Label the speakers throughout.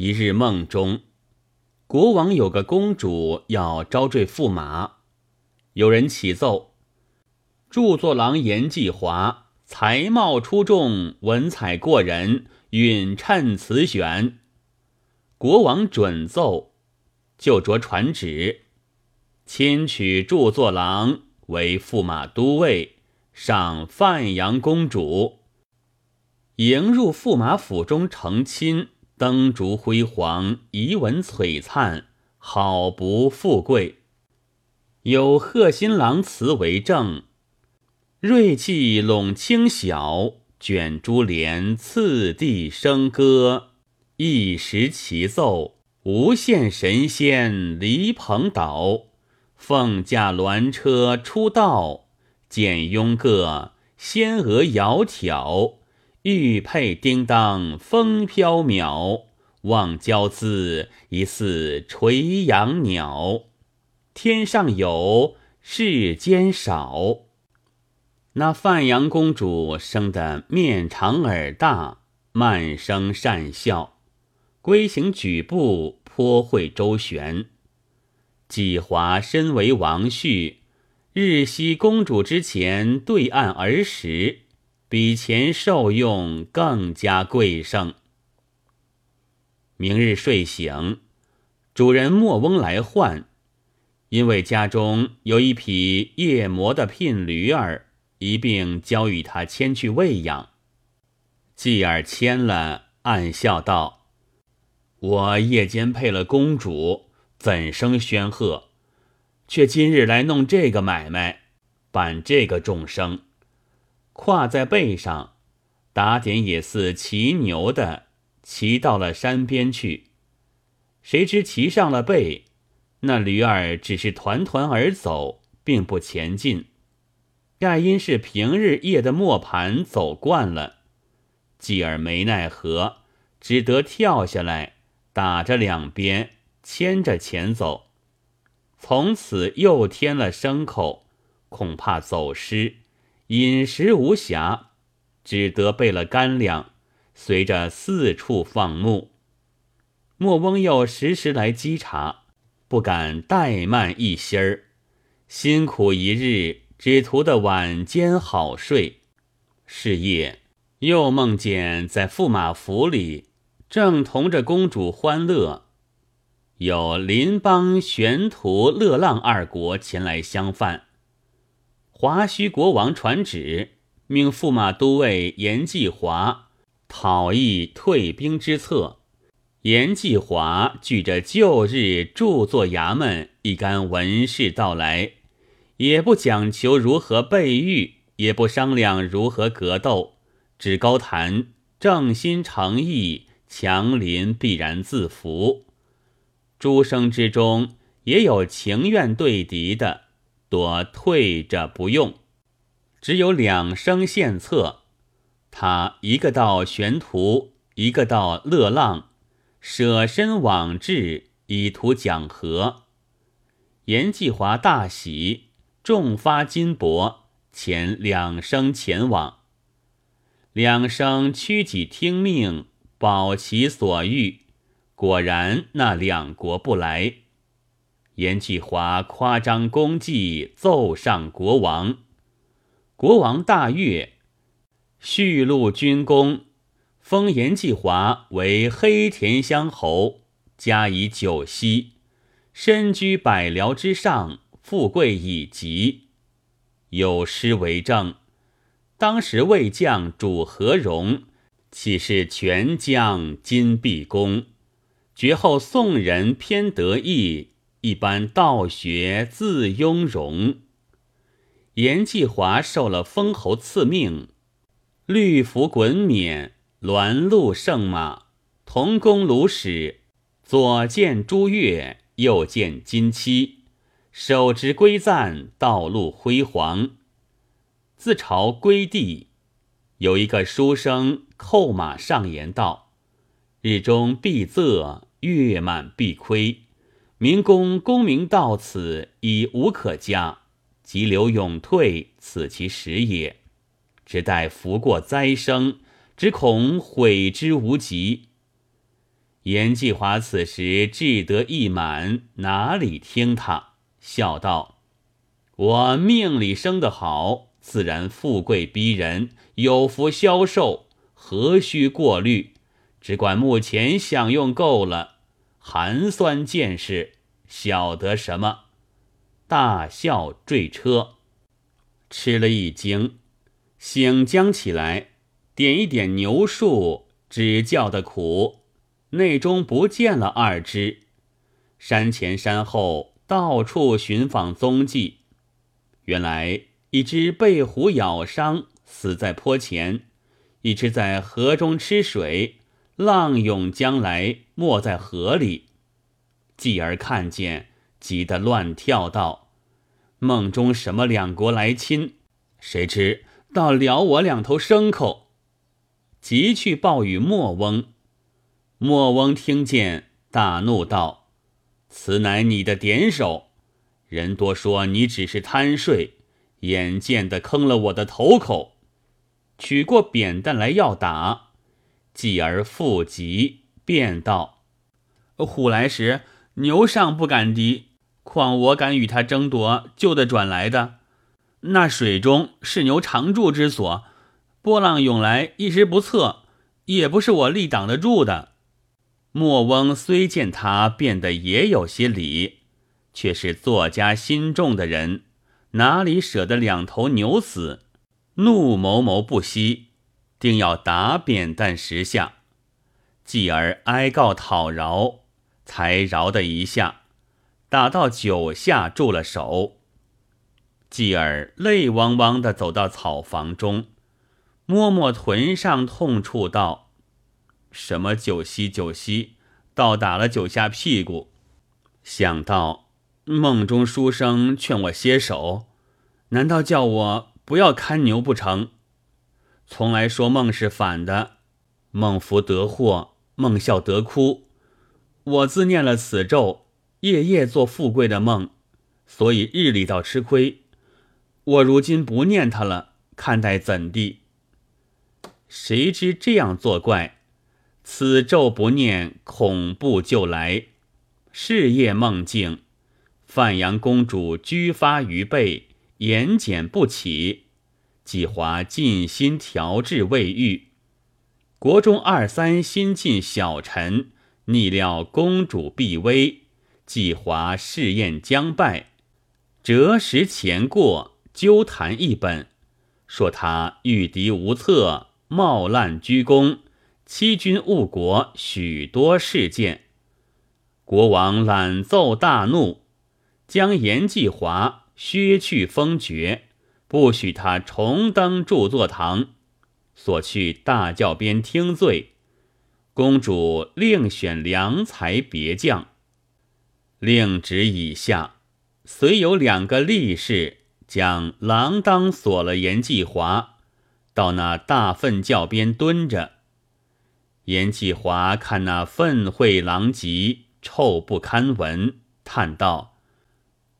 Speaker 1: 一日梦中，国王有个公主要招赘驸马，有人启奏：著作郎严继华才貌出众，文采过人，允趁此选。国王准奏，就着传旨，亲取著作郎为驸马都尉，上范阳公主，迎入驸马府中成亲。灯烛辉煌，仪文璀璨，好不富贵。有贺新郎词为证：瑞气拢清晓，卷珠帘，次第笙歌，一时齐奏，无限神仙离蓬岛。凤驾鸾车出道，简雍个仙娥窈窕。玉佩叮当风飘渺，望娇姿疑似垂杨鸟。天上有，世间少。那范阳公主生得面长耳大，慢声善笑，归行举步颇会周旋。季华身为王婿，日夕公主之前对案儿时。比前受用更加贵盛。明日睡醒，主人莫翁来唤，因为家中有一匹夜磨的聘驴儿，一并交与他牵去喂养。继而牵了，暗笑道：“我夜间配了公主，怎生宣贺？却今日来弄这个买卖，办这个众生。”跨在背上，打点也似骑牛的，骑到了山边去。谁知骑上了背，那驴儿只是团团而走，并不前进。盖因是平日夜的磨盘走惯了，继而没奈何，只得跳下来，打着两边，牵着前走。从此又添了牲口，恐怕走失。饮食无暇，只得备了干粮，随着四处放牧。莫翁又时时来稽查，不敢怠慢一心儿。辛苦一日，只图得晚间好睡。是夜，又梦见在驸马府里，正同着公主欢乐，有邻邦玄徒乐浪二国前来相犯。华胥国王传旨，命驸马都尉严继华讨议退兵之策。严继华据着旧日著作衙门一干文士到来，也不讲求如何备御，也不商量如何格斗，只高谈正心诚意，强邻必然自服。诸生之中也有情愿对敌的。多退着不用，只有两生献策。他一个到玄图，一个到乐浪，舍身往至，以图讲和。严继华大喜，重发金帛，遣两生前往。两生屈己听命，保其所欲。果然，那两国不来。严继华夸张功绩，奏上国王。国王大悦，续录军功，封严继华为黑田乡侯，加以九锡，身居百僚之上，富贵已极。有诗为证：当时魏将主何荣，岂是全将金毕公？绝后宋人偏得意。一般道学自雍容。严继华受了封侯赐命，律服衮冕，鸾鹿圣马，同宫卢使，左见朱月，右见金漆，手执归赞，道路辉煌。自朝归地，有一个书生叩马上言道：“日中必仄，月满必亏。”民公功名到此已无可加，急流勇退，此其时也。只待福过灾生，只恐悔之无及。严继华此时志得意满，哪里听他？笑道：“我命里生得好，自然富贵逼人，有福消受，何须过虑？只管目前享用够了，寒酸见识，晓得什么？”大笑坠车，吃了一惊，醒将起来，点一点牛树，只叫的苦，内中不见了二只。山前山后到处寻访踪迹，原来一只被虎咬伤，死在坡前；一只在河中吃水，浪涌将来，没在河里。继而看见。急得乱跳道：“梦中什么两国来亲？谁知倒撩我两头牲口！”急去报与莫翁。莫翁听见，大怒道：“此乃你的点手！人多说你只是贪睡，眼见的坑了我的头口。”取过扁担来要打，继而复急，便道：“虎来时，牛尚不敢敌。”况我敢与他争夺旧的转来的，那水中是牛常住之所，波浪涌来一时不测，也不是我力挡得住的。莫翁虽见他变得也有些理，却是作家心重的人，哪里舍得两头牛死？怒某某不息，定要打扁担十下。继而哀告讨饶，才饶的一下。打到九下，住了手。继而泪汪汪的走到草房中，摸摸臀上痛处，道：“什么九息九息，倒打了九下屁股。”想到梦中书生劝我歇手，难道叫我不要看牛不成？从来说梦是反的，梦福得祸，梦笑得哭。我自念了此咒。夜夜做富贵的梦，所以日里倒吃亏。我如今不念他了，看待怎地？谁知这样作怪，此咒不念，恐怖就来。是夜梦境，范阳公主居发于背，言简不起。季华尽心调治未愈，国中二三新晋小臣，逆料公主必危。季华试验将败，折时前过，纠谈一本，说他御敌无策，冒滥居功，欺君误国，许多事件。国王览奏大怒，将严继华削去封爵，不许他重登著作堂，所去大教鞭听罪。公主另选良才别将。令旨以下，虽有两个力士将锒铛锁了严继华，到那大粪窖边蹲着。严继华看那粪秽狼藉，臭不堪闻，叹道：“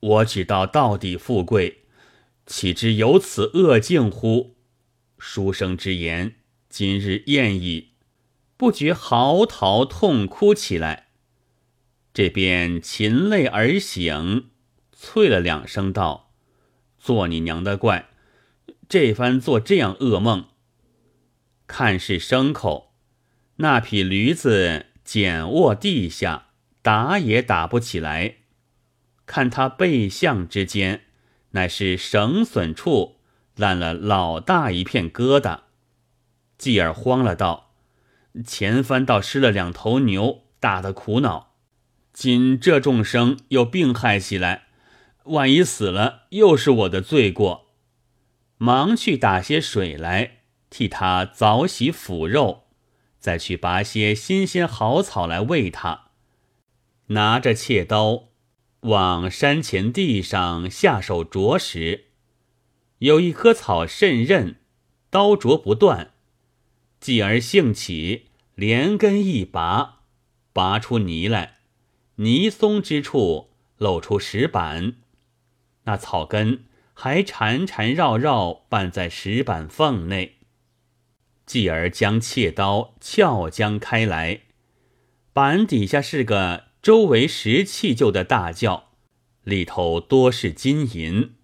Speaker 1: 我只道到底富贵，岂知有此恶境乎？”书生之言，今日厌矣，不觉嚎啕痛哭起来。这边噙泪而醒，啐了两声，道：“做你娘的怪！这番做这样噩梦。看是牲口，那匹驴子简卧地下，打也打不起来。看他背向之间，乃是绳损处烂了老大一片疙瘩。继而慌了，道：前番倒失了两头牛，打得苦恼。”今这众生又病害起来，万一死了，又是我的罪过。忙去打些水来，替他早洗腐肉，再去拔些新鲜好草来喂他。拿着切刀，往山前地上下手啄时，有一棵草甚韧，刀啄不断。继而兴起，连根一拔，拔出泥来。泥松之处露出石板，那草根还缠缠绕绕绊在石板缝内。继而将切刀撬将开来，板底下是个周围石砌就的大轿，里头多是金银。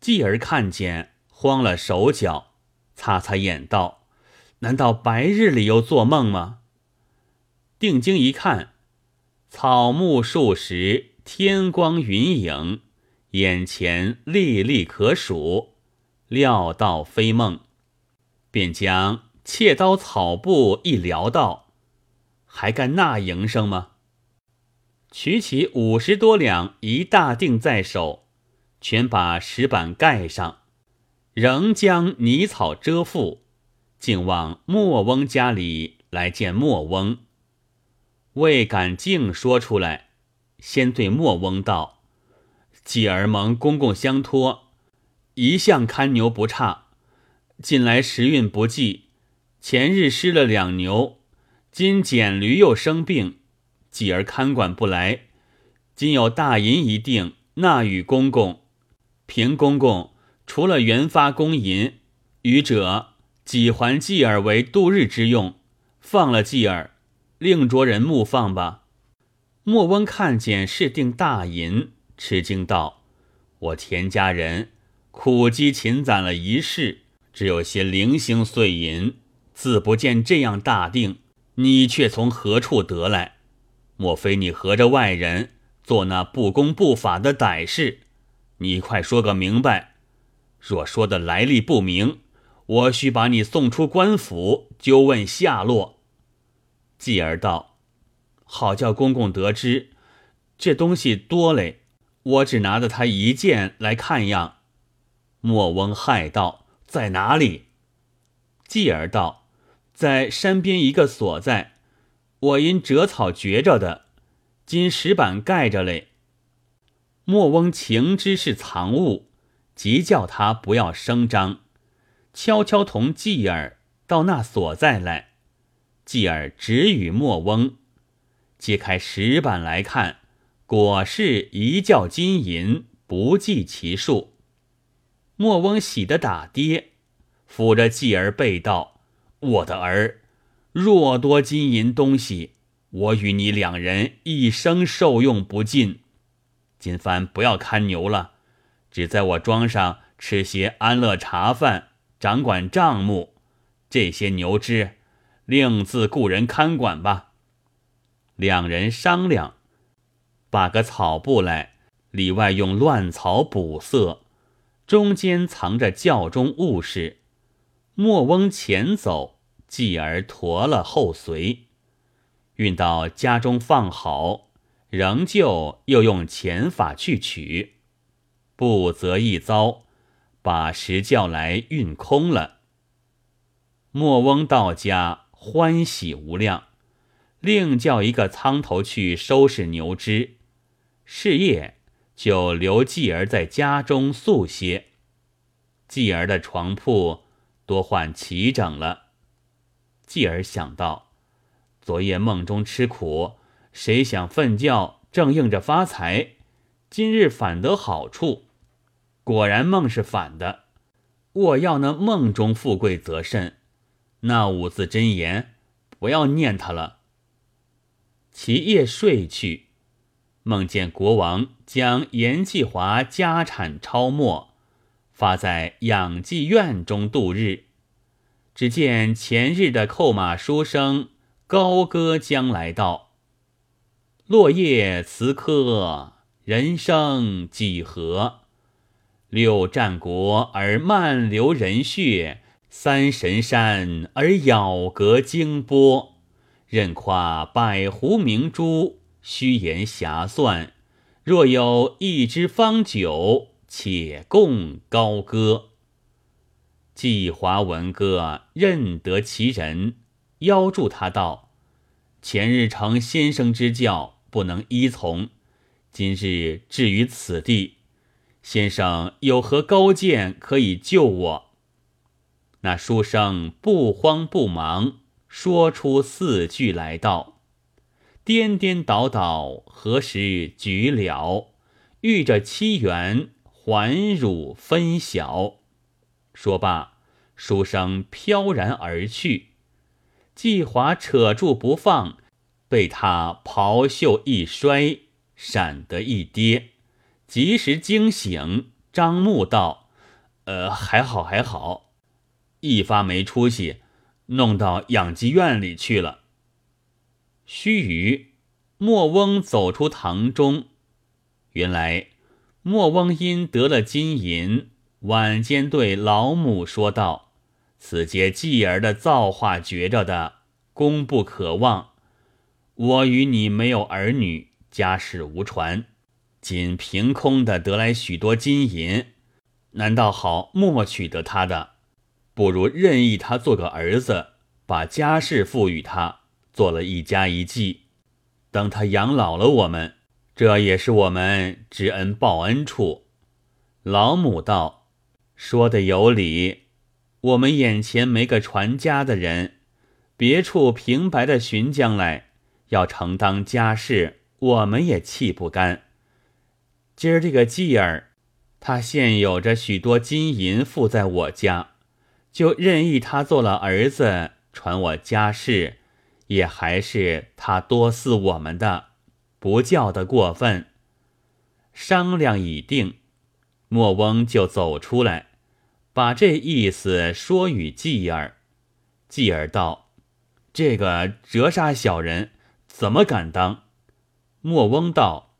Speaker 1: 继而看见，慌了手脚，擦擦眼道：“难道白日里又做梦吗？”定睛一看，草木数十，天光云影，眼前历历可数，料到非梦，便将切刀草布一撩道：“还干那营生吗？”取起五十多两一大锭在手，全把石板盖上，仍将泥草遮覆，竟往莫翁家里来见莫翁。未敢竟说出来，先对莫翁道：“继儿蒙公公相托，一向看牛不差。近来时运不济，前日失了两牛，今捡驴又生病，继儿看管不来。今有大银一锭，纳与公公。平公公除了原发公银，余者几还继儿为度日之用，放了继儿。”另着人目放吧。莫翁看见是定大银，吃惊道：“我田家人苦积勤攒了一世，只有些零星碎银，自不见这样大锭。你却从何处得来？莫非你和着外人做那不公不法的歹事？你快说个明白！若说的来历不明，我须把你送出官府，究问下落。”继而道：“好叫公公得知，这东西多嘞，我只拿着他一件来看样。”莫翁骇道：“在哪里？”继而道：“在山边一个所在，我因折草掘着的，今石板盖着嘞。”莫翁情知是藏物，即叫他不要声张，悄悄同继儿到那所在来。继儿指与莫翁，揭开石板来看，果是一窖金银，不计其数。莫翁喜得打跌，抚着继儿背道：“我的儿，若多金银东西，我与你两人一生受用不尽。今番不要看牛了，只在我庄上吃些安乐茶饭，掌管账目。这些牛只。”另自雇人看管吧。两人商量，把个草布来，里外用乱草补色，中间藏着教中物事。莫翁前走，继而驮了后随，运到家中放好，仍旧又用钱法去取，不则一遭，把石叫来运空了。莫翁到家。欢喜无量，另叫一个仓头去收拾牛只。是夜就留继儿在家中宿歇。继儿的床铺多换齐整了。继而想到，昨夜梦中吃苦，谁想瞓觉正应着发财，今日反得好处。果然梦是反的。我要那梦中富贵则甚。那五字真言，不要念他了。其夜睡去，梦见国王将严继华家产抄没，发在养济院中度日。只见前日的扣马书生高歌将来到：“落叶辞客，人生几何？六战国而漫流人血。”三神山而杳隔荆波，任夸百湖明珠，虚言遐算。若有一支方酒，且共高歌。季华闻歌，认得其人，邀住他道：“前日承先生之教，不能依从，今日至于此地，先生有何高见可以救我？”那书生不慌不忙，说出四句来道：“颠颠倒倒，何时举了？遇着七元，还汝分晓。”说罢，书生飘然而去。季华扯住不放，被他袍袖一摔，闪得一跌，及时惊醒，张目道：“呃，还好还好，一发没出息，弄到养鸡院里去了。”须臾，莫翁走出堂中，原来莫翁因得了金银，晚间对老母说道：“此皆继儿的造化觉着的，功不可忘。我与你没有儿女，家世无传，仅凭空的得来许多金银，难道好默默取得他的？不如任意他做个儿子，把家世赋予他。”做了一家一计，等他养老了，我们这也是我们知恩报恩处。老母道：“说的有理，我们眼前没个传家的人，别处平白的寻将来，要承当家事，我们也气不干。今儿这个继儿，他现有着许多金银附在我家，就任意他做了儿子，传我家事。”也还是他多似我们的，不叫的过分。商量已定，莫翁就走出来，把这意思说与继儿。继儿道：“这个折杀小人，怎么敢当？”莫翁道：“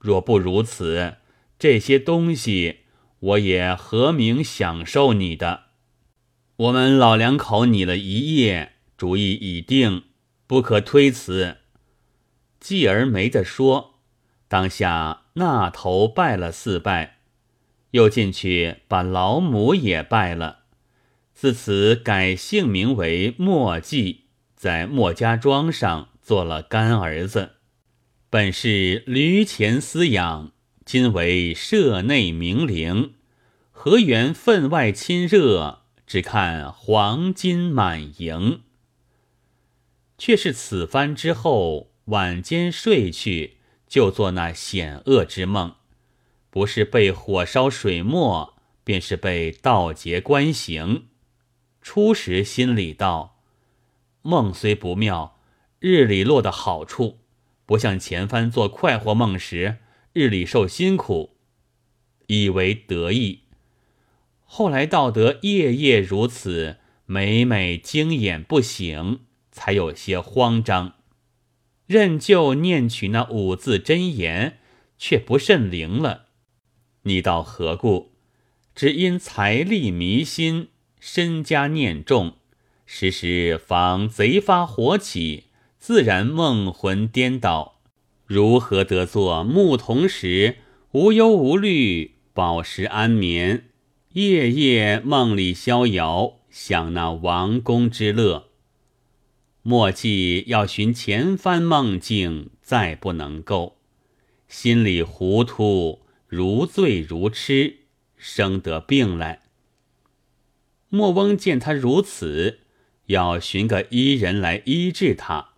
Speaker 1: 若不如此，这些东西我也何名享受你的？我们老两口拟了一夜，主意已定。”不可推辞，继儿没得说，当下那头拜了四拜，又进去把老母也拜了。自此改姓名为莫继，在莫家庄上做了干儿子。本是驴前饲养，今为舍内名伶，何缘分外亲热？只看黄金满盈。却是此番之后，晚间睡去，就做那险恶之梦，不是被火烧水没，便是被盗劫官刑。初时心里道：梦虽不妙，日里落的好处，不像前番做快活梦时，日里受辛苦，以为得意。后来道得夜夜如此，每每惊眼不醒。才有些慌张，任就念取那五字真言，却不甚灵了。你道何故？只因财力迷心，身家念重，时时防贼发火起，自然梦魂颠倒。如何得做牧童时，无忧无虑，饱食安眠，夜夜梦里逍遥，享那王宫之乐？莫记要寻前番梦境，再不能够，心里糊涂，如醉如痴，生得病来。莫翁见他如此，要寻个医人来医治他。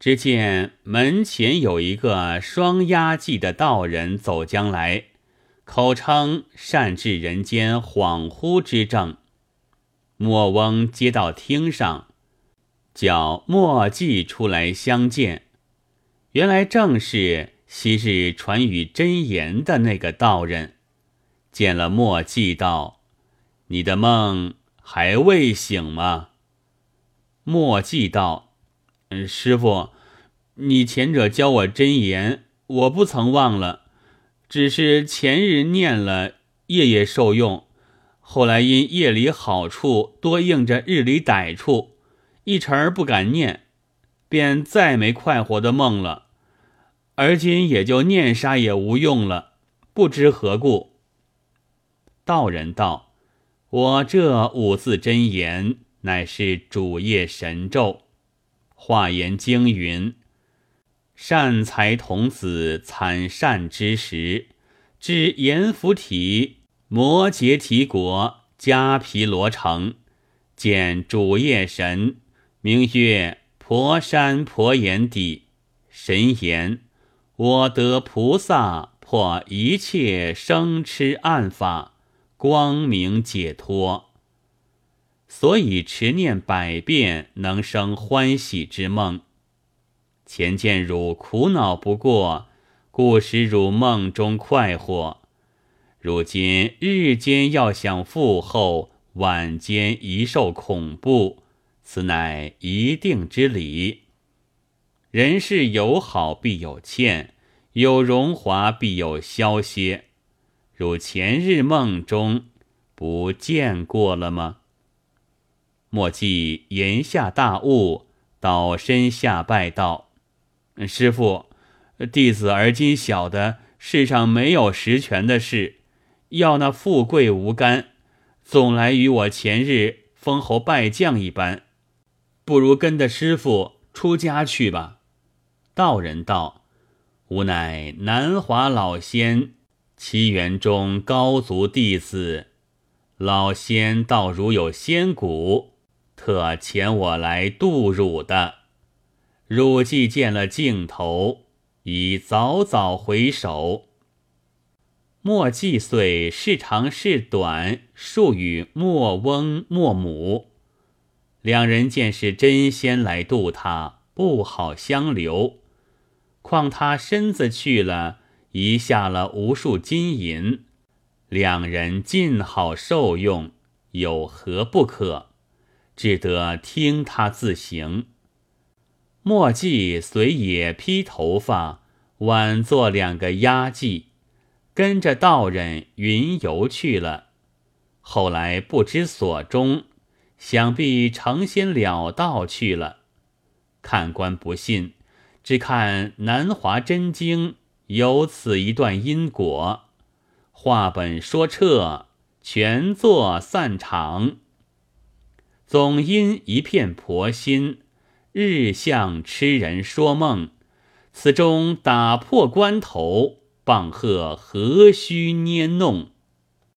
Speaker 1: 只见门前有一个双押记的道人走将来，口称善治人间恍惚之症。莫翁接到厅上。叫墨迹出来相见，原来正是昔日传语真言的那个道人。见了墨迹，道：“你的梦还未醒吗？”墨迹道：“嗯，师傅，你前者教我真言，我不曾忘了，只是前日念了，夜夜受用，后来因夜里好处多应着日里歹处。”一成儿不敢念，便再没快活的梦了。而今也就念杀也无用了，不知何故。道人道：“我这五字真言，乃是主业神咒。化言经云：善财童子惨善之时，至阎浮提摩羯提国迦毗罗城，见主业神。”名曰婆山婆眼底，神言：我得菩萨破一切生痴暗法，光明解脱。所以持念百遍，能生欢喜之梦。前见汝苦恼不过，故使汝梦中快活。如今日间要想复后，晚间一受恐怖，此乃一定之理。人世有好必有欠，有荣华必有消歇。如前日梦中不见过了吗？莫记言下大悟，倒身下拜道。师傅，弟子而今晓得世上没有实权的事，要那富贵无干，总来与我前日封侯拜将一般，不如跟着师傅出家去吧。道人道：“吾乃南华老仙七元中高足弟子，老仙道如有仙骨，特遣我来渡汝的。”汝既见了镜头，已早早回首。莫季岁是长是短，数与莫翁莫母两人见是真仙来渡他，不好相留。况他身子去了，遗下了无数金银，两人尽好受用，有何不可？只得听他自行。墨迹随也披头发，挽做两个丫髻，跟着道人云游去了。后来不知所终，想必成仙了道去了。看官不信，只看《南华真经》有此一段因果，话本说彻，全作散场。总因一片婆心。日向痴人说梦，此中打破关头，棒喝何须捏弄？